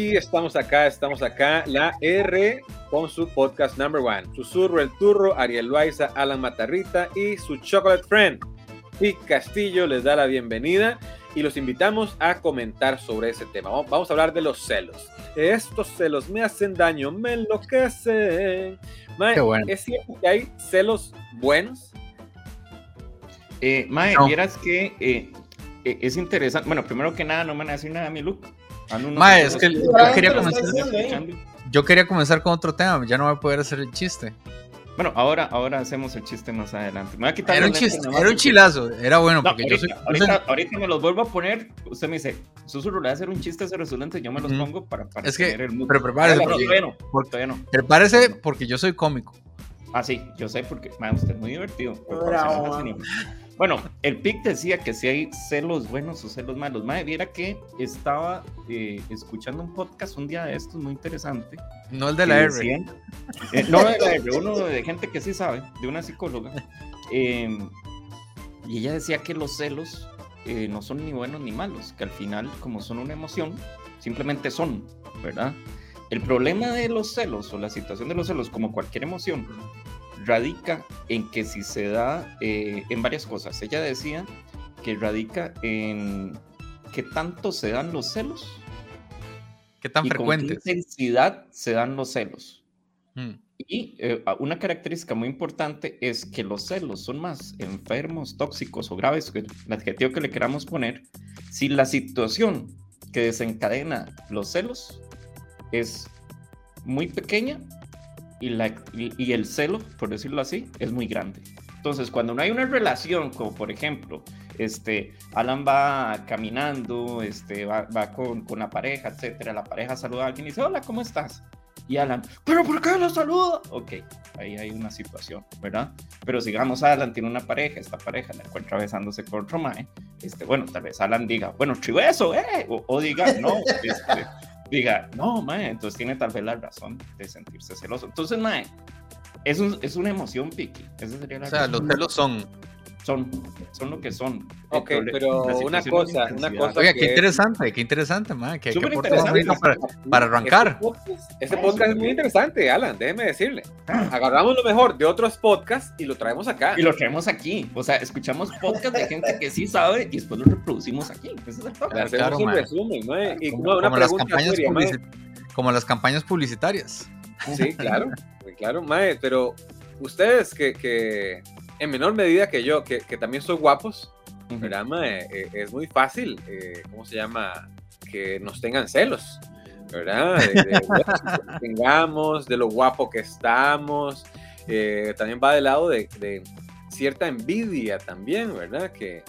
Y estamos acá, estamos acá, la R con su podcast number one. Susurro el Turro, Ariel Loaiza, Alan Matarrita y su Chocolate Friend. Y Castillo les da la bienvenida y los invitamos a comentar sobre ese tema. Vamos a hablar de los celos. Estos celos me hacen daño, me enloquecen. Mae, bueno. ¿Es cierto que hay celos buenos? Eh, Mae, No. vieras que eh, eh, es interesante. Bueno, primero que nada, no me van a decir nada a mi look. Es que yo quería, comenzar, ¿eh? yo quería comenzar con otro tema, ya no voy a poder hacer el chiste. Bueno, ahora, ahora hacemos el chiste más adelante. Me voy a quitar Era un chiste, era un chilazo, era bueno, No, porque yo soy... ahorita, yo soy- ahorita, ahorita me los vuelvo a poner. Usted me dice, Susurro, le va a hacer un chiste sobre sus lentes. Yo me los pongo para, para Es que- tener el mood. pero prepárese, porque- todavía no, porque- todavía no. Prepárese porque yo soy cómico. Ah, sí, yo sé porque mae, usted es muy divertido. por Bravo, man. Bueno, el PIC decía que si hay celos buenos o celos malos. Madre, viera que estaba eh, escuchando un podcast un día de estos muy interesante. No el de la R. decían- eh, no de la R, uno de gente que sí sabe, de una psicóloga. eh, y ella decía que los celos eh, no son ni buenos ni malos, que al final, como son una emoción, simplemente son, ¿verdad? El problema de los celos o la situación de los celos, como cualquier emoción, radica en que si se da eh, en varias cosas. Ella decía que radica en qué tanto se dan los celos ¿Qué tan y con qué frecuentes? intensidad se dan los celos. Mm. Y eh, una característica muy importante es que los celos son más enfermos, tóxicos o graves, el adjetivo que le queramos poner, si la situación que desencadena los celos es muy pequeña y, la, y, el celo, por decirlo así, es muy grande. Entonces, cuando no hay una relación, como por ejemplo, este, Alan va caminando, este, va, va con, con la pareja, etcétera, la pareja saluda a alguien y dice, hola, ¿cómo estás? Y Alan, ¿pero por qué lo saluda? Ok, ahí hay una situación, ¿verdad? Pero sigamos, Alan tiene una pareja, esta pareja la encuentra besándose con otro mae, este, bueno, tal vez Alan diga, bueno, chiveso, ¿eh? O, o diga, no, este, diga, no, mae, entonces tiene tal vez la razón de sentirse celoso. Entonces, mae, es, un- es una emoción, Piki. Esa sería la O sea, razón. los celos son... Son, son lo que son. Ok, pero una cosa, una cosa- Oiga, que qué es- interesante, qué interesante, man. Que, que interesante. para, para arrancar. Este podcast, podcast es muy interesante, Alan, déjeme decirle. Agarramos lo mejor de otros podcasts y lo traemos acá. Y lo traemos aquí. O sea, escuchamos podcast de gente que sí sabe y después lo reproducimos aquí. Ese es el. Le hacemos Claro, un man. resumen, ¿no? Y Como, no, una como las pregunta campañas seria, mae. publici- como las campañas publicitarias. Sí, claro, claro, Mae, pero ustedes que, que en menor medida que yo, que, que también soy guapos, Ujú. ¿verdad, Mae? Eh, es muy fácil, eh, ¿cómo se llama? Que nos tengan celos, ¿verdad? De, de- de lo que tengamos, de lo guapo que estamos. eh, también va del lado de, de cierta envidia también, ¿verdad? Que,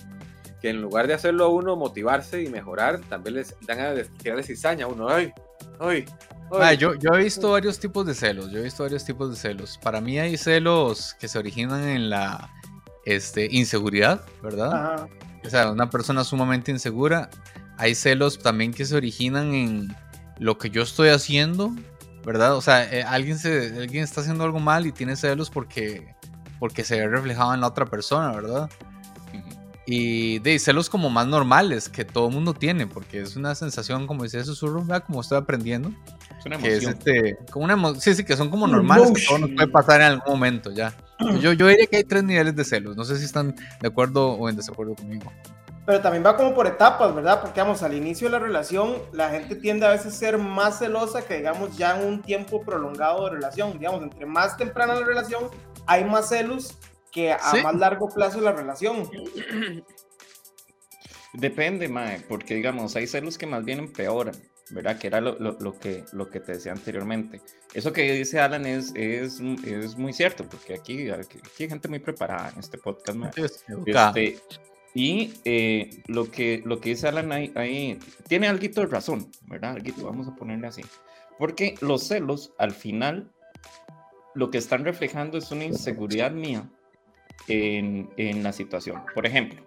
que en lugar de hacerlo a uno motivarse y mejorar, también les dan a tirarle cizaña a uno. ¡Ay! ¡Ay! Ay". Ah, yo, yo he visto varios tipos de celos. Yo he visto varios tipos de celos. Para mí hay celos que se originan en la este, inseguridad, ¿verdad? Ajá. O sea, una persona sumamente insegura. Hay celos también que se originan en lo que yo estoy haciendo, ¿verdad? O sea, eh, alguien, se, alguien está haciendo algo mal y tiene celos porque, porque se ve reflejado en la otra persona, ¿verdad? Y de celos como más normales que todo el mundo tiene, porque es una sensación, como decía Susurro, ¿verdad? como estoy aprendiendo, Es una que es este, como una emo- sí, sí, que son como normales, que todo nos puede pasar en algún momento ya. Yo, yo diría que hay tres niveles de celos, no sé si están de acuerdo o en desacuerdo conmigo. Pero también va como por etapas, ¿verdad? Porque, vamos, al inicio de la relación, la gente tiende a veces a ser más celosa que, digamos, ya en un tiempo prolongado de relación. Digamos, entre más temprana la relación, hay más celos que a Sí. más largo plazo la relación. Depende, Mae, porque digamos, hay celos que más bien empeoran, ¿verdad? Que era lo, lo- lo que, lo que te decía anteriormente. Eso que dice Alan es, es, es muy cierto, porque aquí, aquí hay gente muy preparada en este podcast. Este, y eh, lo, que, lo que dice Alan ahí, ahí tiene algo de razón, ¿verdad? Alguito, vamos a ponerle así. Porque los celos, al final, lo que están reflejando es una inseguridad mía en, en la situación. Por ejemplo,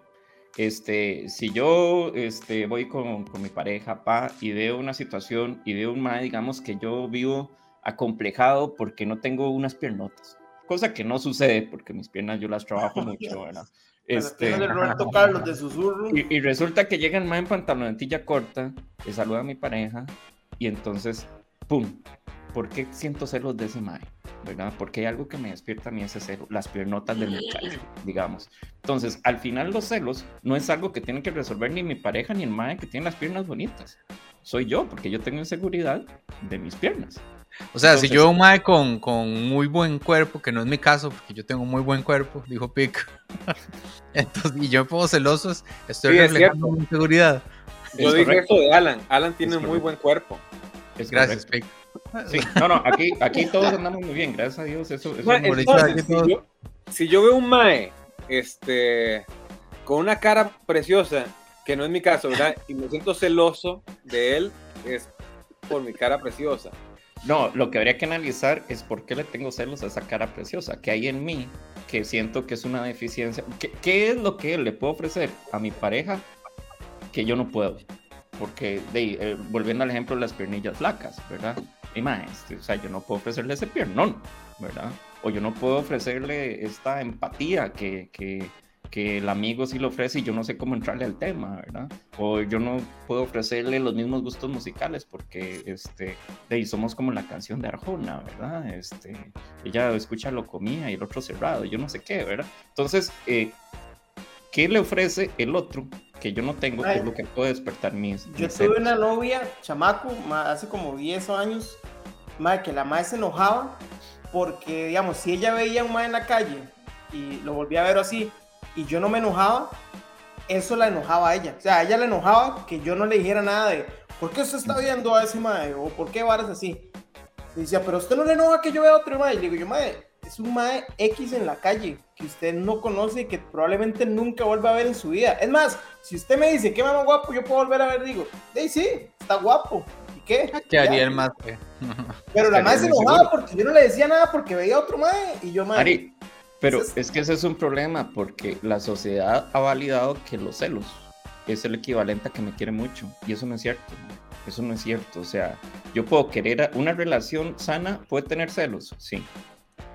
este, si yo este, voy con, con mi pareja, pa, y veo una situación y veo un mae, digamos que yo vivo acomplejado porque no tengo unas piernotas, cosa que no sucede porque mis piernas yo las trabajo mucho, ¿verdad? Este... De Roberto Carlos de susurro. y, y resulta que llega el mae en pantalonetilla corta, le saluda a mi pareja Y entonces, ¡pum! ¿Por qué siento celos de ese mae? ¿Verdad? Porque hay algo que me despierta a mí ese celo, las piernotas del muchacho, digamos. Entonces, al final los celos no es algo que tiene que resolver ni mi pareja ni el mae que tiene las piernas bonitas. Soy yo, porque yo tengo inseguridad de mis piernas. O sea, si yo veo un mae con, con muy buen cuerpo, que no es mi caso, porque yo tengo muy buen cuerpo, dijo Pic. Entonces, y yo me pongo celosos, estoy Sí, reflejando mi inseguridad. Yo Es dije correcto. eso de Alan. Alan tiene Es muy correcto. buen cuerpo. Es Gracias, correcto. Pic. Sí, no, no, aquí, aquí todos andamos muy bien, gracias a Dios. Eso, eso Mae, no- Mauricio, entonces, si, yo, si yo veo un Mae este, con una cara preciosa, que no es mi caso, ¿verdad? Y me siento celoso de él, es por mi cara preciosa. No, lo que habría que analizar es por qué le tengo celos a esa cara preciosa, que hay en mí, que siento que es una deficiencia. ¿Qué, qué es lo que le puedo ofrecer a mi pareja que yo no puedo? Porque, de, eh, volviendo al ejemplo de las piernillas flacas, ¿verdad? Y este, o sea, yo no puedo ofrecerle ese piernón, ¿verdad? O yo no puedo ofrecerle esta empatía que, que, que el amigo sí lo ofrece y yo no sé cómo entrarle al tema, ¿verdad? O yo no puedo ofrecerle los mismos gustos musicales porque, este, de somos como la canción de Arjona, ¿verdad? Este, ella escucha lo comía y el otro cerrado, yo no sé qué, ¿verdad? Entonces, eh, ¿qué le ofrece el otro que yo no tengo? Que Ay. es lo que puede despertar mis, Yo mis tuve celos? una novia, chamaco, ma- hace como 10 años, ma, que la madre se enojaba porque, digamos, si ella veía a un mae en la calle y lo volvía a ver así y yo no me enojaba, eso la enojaba a ella. O sea, a ella le enojaba que yo no le dijera nada de ¿por qué usted está viendo a ese mae? o ¿por qué varas así? Y decía, pero usted no le enoja que yo vea a otro mae. Y le digo yo, mae, es un mae X en la calle que usted no conoce y que probablemente nunca vuelva a ver en su vida. Es más, si usted me dice que mae más guapo, yo puedo volver a ver, digo, hey, sí, está guapo. ¿Y qué? ¿Qué haría el más? que- Pero la mae se enojaba porque yo no le decía nada porque veía a otro mae. Y yo, mae, Ari, pero Entonces- es que ese es un problema porque la sociedad ha validado que los celos es el equivalente a que me quiere mucho y eso no es cierto. Eso no es cierto. O sea, yo puedo querer a- una relación sana, puede tener celos, sí.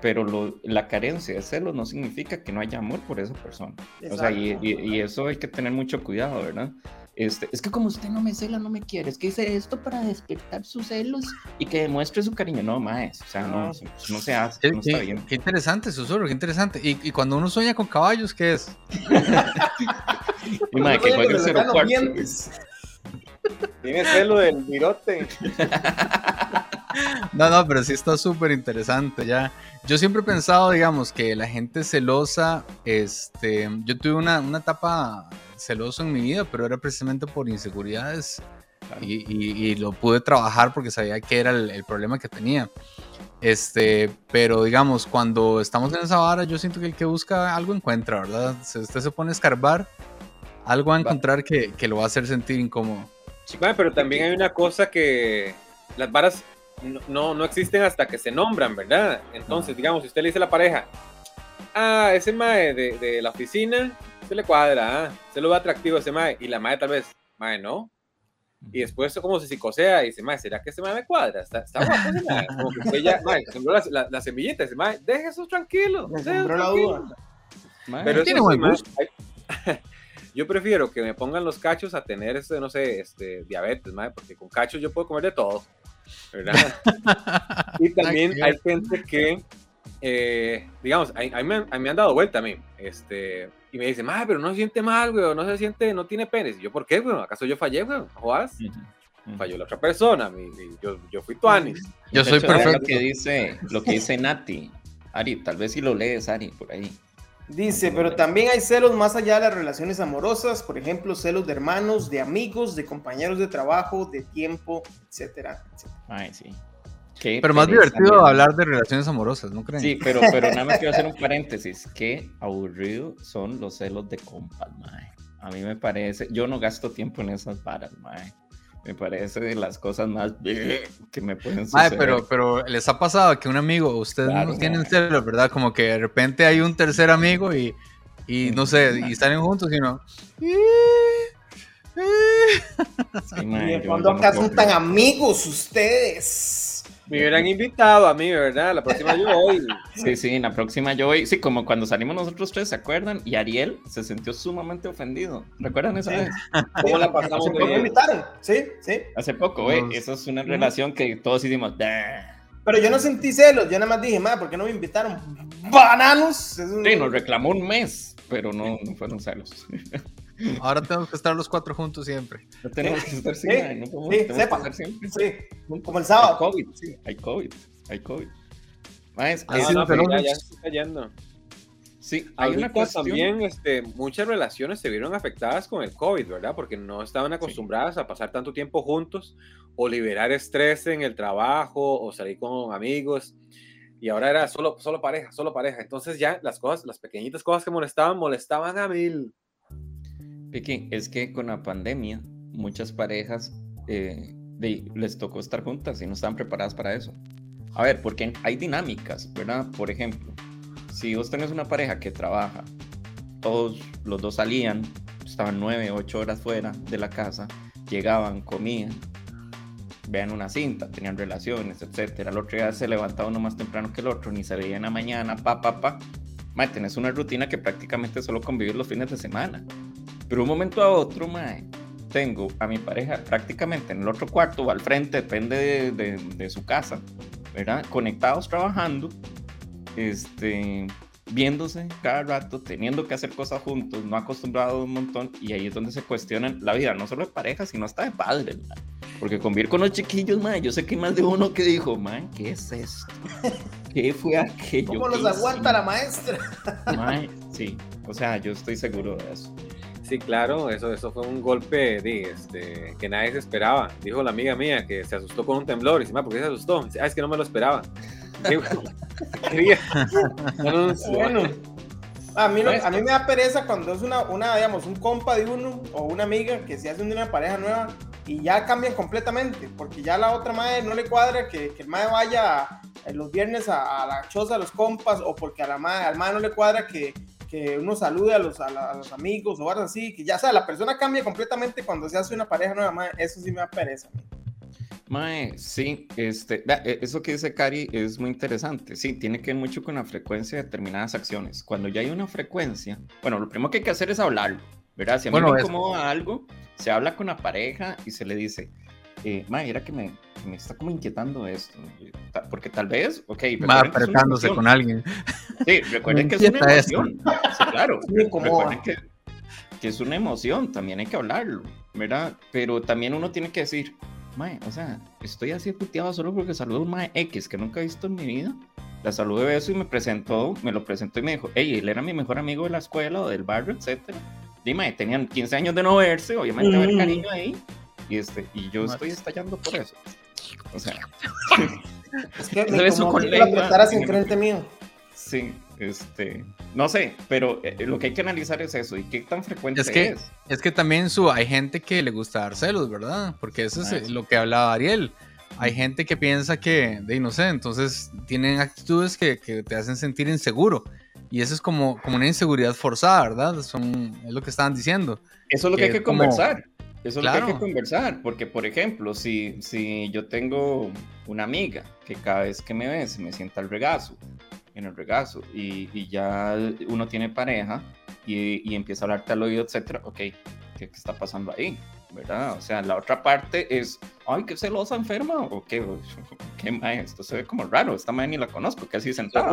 Pero lo- la carencia de celos no significa que no haya amor por esa persona. O sea, y, Exacto. y- y eso hay que tener mucho cuidado, ¿verdad? Este, es que como usted no me cela, no me quiere. Es que hice esto para despertar sus celos y que demuestre su cariño. No, más. O sea, no, No. se hace. Qué, No está qué- bien. qué interesante, susurro, qué interesante. Y, y cuando uno sueña con caballos, ¿qué es? Y, que juegue el 04. dientes. Tiene celo del virote. No, no, pero sí está súper interesante ya. Yo siempre he pensado, digamos, que la gente celosa, este, yo tuve una, una etapa celoso en mi vida, pero era precisamente por inseguridades Claro. y, y- y lo pude trabajar porque sabía que era el, el problema que tenía. Este, pero digamos, cuando estamos en esa vara, yo siento que el que busca algo encuentra, ¿verdad? Si usted se pone a escarbar, algo va a encontrar que, que lo va a hacer sentir incómodo. Mae, pero también hay una cosa que las varas no, no, no existen hasta que se nombran, ¿verdad? Entonces, digamos, si usted le dice a la pareja, ah, ese mae de, de la oficina, se le cuadra, ah, se lo ve atractivo ese mae, y la mae tal vez, mae, no. Y después como se psicosea y dice, mae, ¿será que ese mae me cuadra? Está, está guapo ese mae. Como que usted ya, mae, sembró la, la, la semillita, ese mae, deje eso tranquilo. Me sembró la tranquilo". duda. Pero Tiene buen gusto. yo prefiero que me pongan los cachos a tener, este, no sé, este, diabetes, mae, porque con cachos yo puedo comer de todo, ¿verdad? y también hay gente que, eh, digamos, a, a mí, me han- a mí me han dado vuelta a mí, este, y me dicen, mae, pero no se siente mal, güey, no se siente, no tiene penes. Y yo, ¿por qué, güey? ¿Acaso yo fallé, güey? ¿Jodas? Falló la otra persona, mi- mi- yo, yo fui tuanis. Yo soy perfecto. Lo que dice, lo que dice Nati. Ari, tal vez si lo lees, Ari, por ahí. Dice, pero también hay celos más allá de las relaciones amorosas, por ejemplo, celos de hermanos, de amigos, de compañeros de trabajo, de tiempo, etcétera, etcétera. Ay, sí. Qué Pero más divertido hablar de relaciones amorosas, ¿no creen? Sí, pero, pero nada más quiero hacer un paréntesis. Qué aburrido son los celos de compas, mae. A mí me parece, yo no gasto tiempo en esas varas, mae. Me parece de las cosas más que me pueden suceder. pero, pero les ha pasado que un amigo, ustedes Claro, no tienen celos, ¿verdad? Como que de repente hay un tercer amigo y, y no sé, y salen juntos y no. Sí, Y de fondo acá son tan amigos ustedes. Me hubieran invitado a mí, ¿verdad? La próxima yo voy. Sí, sí, la próxima yo voy. Sí, como cuando salimos nosotros tres, ¿se acuerdan? Y Ariel se sintió sumamente ofendido. ¿Recuerdan esa Sí. vez? ¿Cómo la pasamos Hace poco me invitaron, sí, sí. Hace poco, güey. Nos- Eso es una relación que todos hicimos. Pero yo no sentí celos, yo nada más dije, madre, ¿por qué no me invitaron? ¡Bananos! Un- Sí, nos reclamó un mes, pero no, no fueron celos. Ahora tenemos que estar los cuatro juntos siempre. No tenemos que estar Sí, sin nada, no podemos, sí, tenemos que sepa. estar siempre. Sí, como el sábado. Hay COVID, sí, hay COVID, hay COVID. Es- de no, pero ya, ya está cayendo. sí, hay una cuestión. también este, muchas relaciones se vieron afectadas con el COVID, ¿verdad? Porque no estaban acostumbradas a pasar tanto tiempo juntos o liberar estrés en el trabajo o salir con amigos. Y ahora era solo, solo pareja, solo pareja. Entonces ya las cosas, las pequeñitas cosas que molestaban, molestaban a mil. Vicky, es que con la pandemia, muchas parejas eh, les tocó estar juntas y no estaban preparadas para eso. A ver, porque hay dinámicas, ¿verdad? Por ejemplo, si vos tenés una pareja que trabaja, todos los dos salían, estaban nueve, ocho horas fuera de la casa, llegaban, comían, vean una cinta, tenían relaciones, etcétera. El otro día se levantaba uno más temprano que el otro, ni se veía en la mañana, pa, pa, pa. Mae, tenés una rutina que prácticamente solo convivir los fines de semana. Pero un momento a otro, mae, tengo a mi pareja prácticamente en el otro cuarto o al frente, depende de, de- de su casa, ¿verdad? Conectados trabajando, este, viéndose cada rato, teniendo que hacer cosas juntos, no acostumbrados un montón, y ahí es donde se cuestionan la vida, no solo de pareja, sino hasta de padres, mae. Porque convivir con los chiquillos, mae, yo sé que hay más de uno que dijo, man, ¿qué es esto? ¿Qué fue aquello? ¿Cómo ¿Qué los aguanta hicimos?" la maestra? Mae, sí, o sea, yo estoy seguro de eso. Sí, claro, eso, eso fue un golpe de, este, que nadie se esperaba. Dijo la amiga mía que se asustó con un temblor. Y dice, "Ma, ¿por qué se asustó? Dice, ah, es que no me lo esperaba. Quería. Bueno, a mí, no- a mí me da pereza cuando es una, una, digamos, un compa de uno o una amiga que se hace una pareja nueva y ya cambian completamente, porque ya la otra madre no le cuadra que, que el madre vaya eh, los viernes a, a la choza de los compas o porque a la madre, al madre no le cuadra que, que uno salude a los, a, la- a los amigos o algo así, que ya, sea, la persona cambia completamente cuando se hace una pareja nueva, madre, eso sí me da pereza. a mí. Mae, sí, este, e- eso que dice Cari es muy interesante. Sí, tiene que ver mucho con la frecuencia de determinadas acciones. Cuando ya hay una frecuencia, bueno, lo primero que hay que hacer es hablarlo, ¿verdad? Si a mí Bueno, me incomoda algo, se habla con la pareja y se le dice, eh, mae, era que me, me está como inquietando esto, eh, porque tal vez, ok, Va apretándose con alguien. Sí, recuerden que es una emoción. Sí, claro. Recuerden que, que es una emoción, también hay que hablarlo, ¿verdad? Pero también uno tiene que decir, mae, o sea, estoy así puteado solo porque saludé a un mae X que nunca he visto en mi vida. La saludé de beso y me presentó, me lo presentó y me dijo, hey, él era mi mejor amigo de la escuela o del barrio, etcétera. Dime, tenían 15 años de no verse, obviamente a haber Mm. cariño ahí. Y, este, y yo estoy estallando por eso. O sea, Es que me la lengua, apretaras en el- enfrente mío. Sí, este, no sé, pero eh, lo que hay que analizar es eso y qué tan frecuente Es es. que- Es que también su, hay gente que le gusta dar celos, ¿verdad? Porque eso es Ah, eh, lo que hablaba Ariel. Hay gente que piensa que, de no sé, entonces tienen actitudes que, que te hacen sentir inseguro. Y eso es como, como una inseguridad forzada, ¿verdad? Son, es lo que estaban diciendo. Eso es lo que, que hay que como- conversar. Eso es lo que hay Claro. que conversar, porque por ejemplo, si, si yo tengo una amiga que cada vez que me ve se me sienta el regazo, en el regazo, y, y ya uno tiene pareja y, y empieza a hablarte al oído, etcétera, ok, ¿qué, qué está pasando ahí? ¿Verdad? O sea, la otra parte es, ay, qué celosa enferma, o qué, qué mae, esto se ve como raro, esta mae ni la conozco, que así sentada.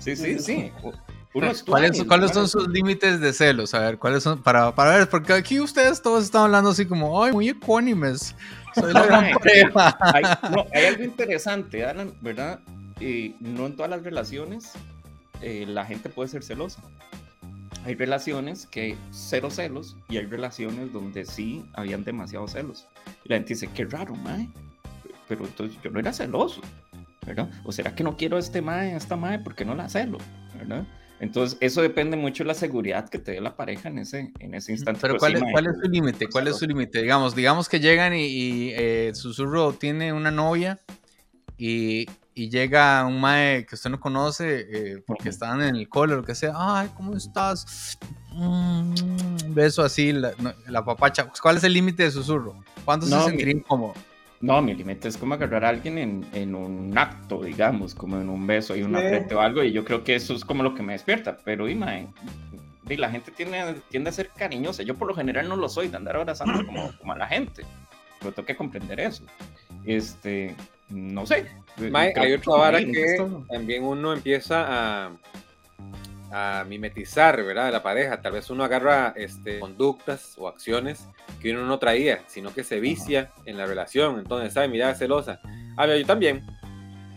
Sí, sí, sí. Uno ¿Cuáles, tuanis, cuáles son sus límites de celos? A ver, ¿cuáles son? Para, para ver, porque aquí ustedes todos están hablando así como, ay, muy ecuánimes. Soy la gran pareja. hay, no, hay algo interesante, Alan, ¿verdad? Eh, no en todas las relaciones eh, la gente puede ser celosa. Hay relaciones que cero celos y hay relaciones donde sí habían demasiados celos. Y la gente dice, qué raro, mae. Pero entonces yo no era celoso, ¿verdad? O será que no quiero a este mae, a esta mae, porque no la celo, ¿verdad? Entonces, eso depende mucho de la seguridad que te dé la pareja en ese, en ese instante. Pero Pues ¿cuál, es, mae, cuál es su límite? ¿Cuál es su límite? Digamos, digamos que llegan y, y, eh, Susurro tiene una novia y, y llega un mae que usted no conoce eh, porque Ujú. están en el cole o lo que sea. Ay, ¿cómo estás? Mm, beso así, la, no, la papacha. ¿Cuál es el límite de Susurro? ¿Cuándo No, se sentiría incómodo? No, mi límite es como agarrar a alguien en, en, un acto, digamos, como en un beso y un sí. o algo, y yo creo que eso es como lo que me despierta. Pero, y, la gente tiende, tiende a ser cariñosa. Yo por lo general no lo soy, de andar abrazando como, como a la gente. Pero tengo que comprender eso. Este, no sé. Hay otra vara que también uno empieza a, a mimetizar, ¿verdad? De la pareja. Tal vez uno agarra este, conductas o acciones que uno no traía, sino que se vicia en la relación. Entonces, ¿sabes? Mira, celosa. Ah, yo también.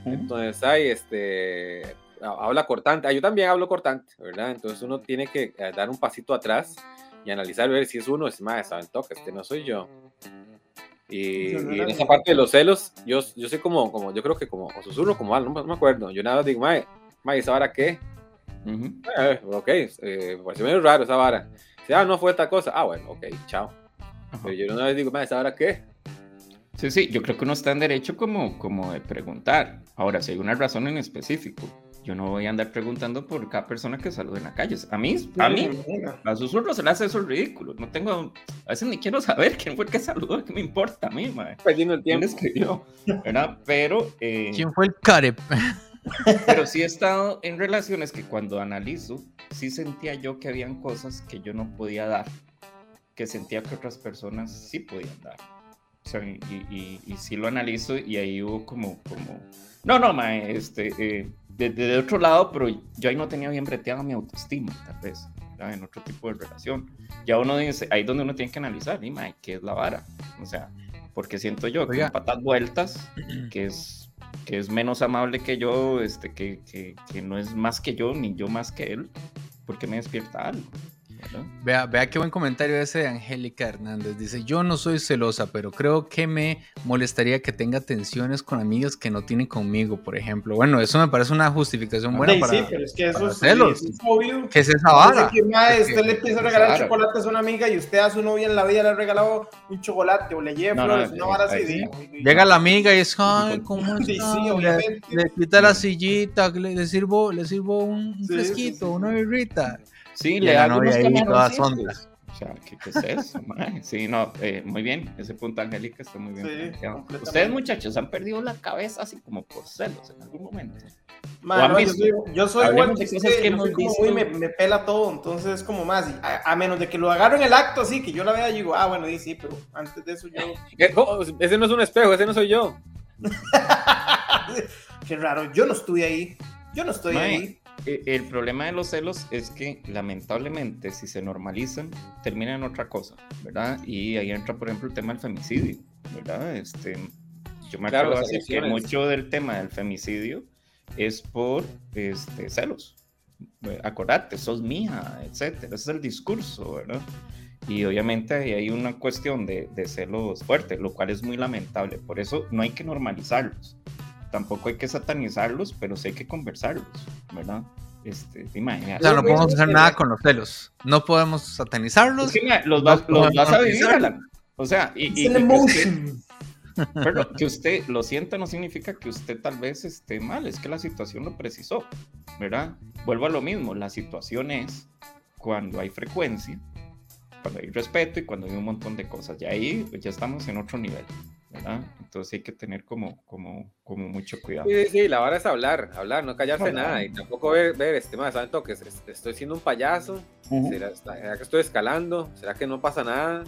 Entonces, hay este habla cortante. Ah, yo también hablo cortante, ¿verdad? Entonces uno tiene que eh, dar un pasito atrás y analizar, ver si es uno, es más, saben, toca, este no soy yo. Y, en esa parte de los celos, yo, yo sé como, como, yo creo que como o susurro como algo, no, me acuerdo. Yo nada digo, mae, mae, ¿esa vara qué? Eh, ok, eh, parece medio raro esa vara. Si, ah, no fue esta cosa, ah, bueno, ok, chao. Pero yo una vez digo, ¿esa vara qué? Sí, sí, yo creo que uno está en derecho como, como de preguntar. Ahora, si hay una razón en específico, yo no voy a andar preguntando por cada persona que salude en la calle. A mí, a mí, a susurros se le hace eso ridículo. No tengo, a veces ni quiero saber quién fue el que saludó, qué me importa a mí, madre. Perdiendo el tiempo. ¿Quién escribió? ¿Verdad? Pero. Eh, ¿Quién fue el carep? Pero sí he estado en relaciones que cuando analizo, sí sentía yo que habían cosas que yo no podía dar, que sentía que otras personas sí podían dar. O sea, y, y, y, sí lo analizo y ahí hubo como, como, no, no, ma, este, eh, de, otro lado, pero yo ahí no tenía bien breteado mi autoestima, tal vez, en otro tipo de relación. Ya uno dice, ahí es donde uno tiene que analizar, y ma, ¿qué es la vara? O sea, porque siento yo que patas vueltas, que es, que es menos amable que yo, este, que, que, que no es más que yo, ni yo más que él, porque me despierta algo. Vea, vea qué buen comentario ese de Angélica Hernández. Dice, yo no soy celosa, pero creo que me molestaría que tenga tensiones con amigas que no tienen conmigo, por ejemplo. Bueno, eso me parece una justificación buena sí, para, sí, pero es que eso es, celos. es obvio. ¿Qué es esa vara? que, madre, usted le empieza a regalar chocolates a una amiga y usted a su novia en la vida le ha regalado un chocolate o le lleva No, no, flores, una vara así. sí. sí. Llega la amiga y es, ay, ¿cómo Sí, está? sí, le, obviamente. le quita la sillita, le, le sirvo, le sirvo un un Sí, fresquito, sí, sí. una birrita. Sí, Y le novia unos ahí toda camaroncitos. sonda. O sea, ¿qué, qué es eso? Sí, no, eh, muy bien. Ese punto, Angélica, está muy bien. Sí. Ustedes, muchachos, han perdido la cabeza así como por celos en algún momento. Man, ¿O han no, yo soy, yo soy Hablemos igual de que cosas que yo soy como me, me pela todo, entonces es como más, a, a menos de que lo agarro en el acto así, que yo la vea y digo, ah, bueno, sí, sí, pero antes de eso yo, oh, Ese no es un espejo, ese no soy yo. qué raro, yo no estuve ahí, yo no estoy ahí. Eh, El problema de los celos es que lamentablemente si se normalizan termina en otra cosa, ¿verdad? Y ahí entra por ejemplo el tema del femicidio, ¿verdad? Este, yo me Claro, acuerdo así que mucho del tema del femicidio es por este, celos. Acordate, sos mía, etcétera. Ese es el discurso, ¿verdad? Y obviamente ahí hay una cuestión de, de celos fuerte, lo cual es muy lamentable. Por eso no hay que normalizarlos. Tampoco hay que satanizarlos, pero sí hay que conversarlos, ¿verdad? Este, imagínate. O sea, no podemos hacer nada con los celos. No podemos satanizarlos. Es que, mira, los, vas, no los vas a vivir. O sea, y, y- y que perdón, que usted lo sienta no significa que usted tal vez esté mal, es que la situación lo precisó, ¿verdad? Vuelvo a lo mismo, la situación es cuando hay frecuencia, cuando hay respeto y cuando hay un montón de cosas. Y ahí pues, ya estamos en otro nivel, ¿verdad? Entonces hay que tener como, como, como mucho cuidado. Sí, sí, la vara es hablar, hablar, no callarse Hablar. nada y tampoco ver, ver este más, ¿saben toques? Estoy siendo un payaso, ¿Será, será que estoy escalando? ¿Será que no pasa nada?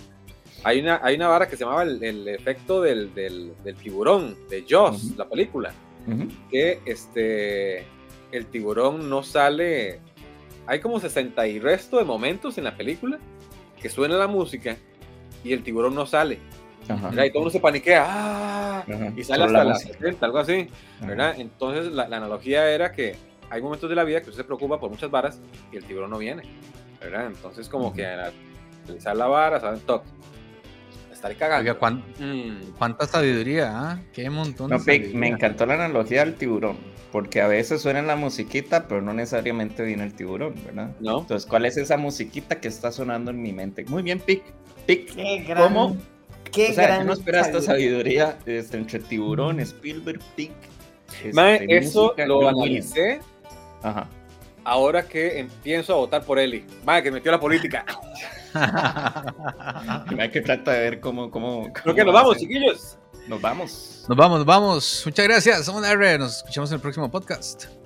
Hay una, hay una vara que se llamaba el, el efecto del, del, del tiburón, de Jaws, Ujú. la película, Ujú. que este, el tiburón no sale, hay como 60 y resto de momentos en la película que suena la música y el tiburón no sale. ¿Verdad? Y todo mundo se paniquea, ¡ah! Ajá. y sale hasta las música. 70, algo así. Ajá. ¿verdad? Entonces la, la analogía era que hay momentos de la vida que usted se preocupa por muchas varas y el tiburón no viene, ¿verdad? Entonces como Ujú. que al utilizar la vara, ¿saben? Toc. Estaré cagando. Oiga, ¿cuán- Mm, ¿cuánta sabiduría? ah? Qué montón de No, sabiduría. me encantó la analogía del tiburón, porque a veces suena la musiquita, pero no necesariamente viene el tiburón, ¿verdad? ¿No? Entonces, ¿cuál es esa musiquita que está sonando en mi mente? Muy bien, Pic. Pic. Qué gran, ¿Cómo? Qué O sea, gran no esperaba esta sabiduría este, entre tiburón, Spielberg, Pic. este, eso lo analicé Ajá. ahora que empiezo a votar por Eli. Mae, que metió la política. Hay que tratar de ver cómo. cómo, Creo que nos vamos, chiquillos. Nos vamos. Nos vamos, nos vamos. Muchas gracias. Somos la R. Nos escuchamos en el próximo podcast.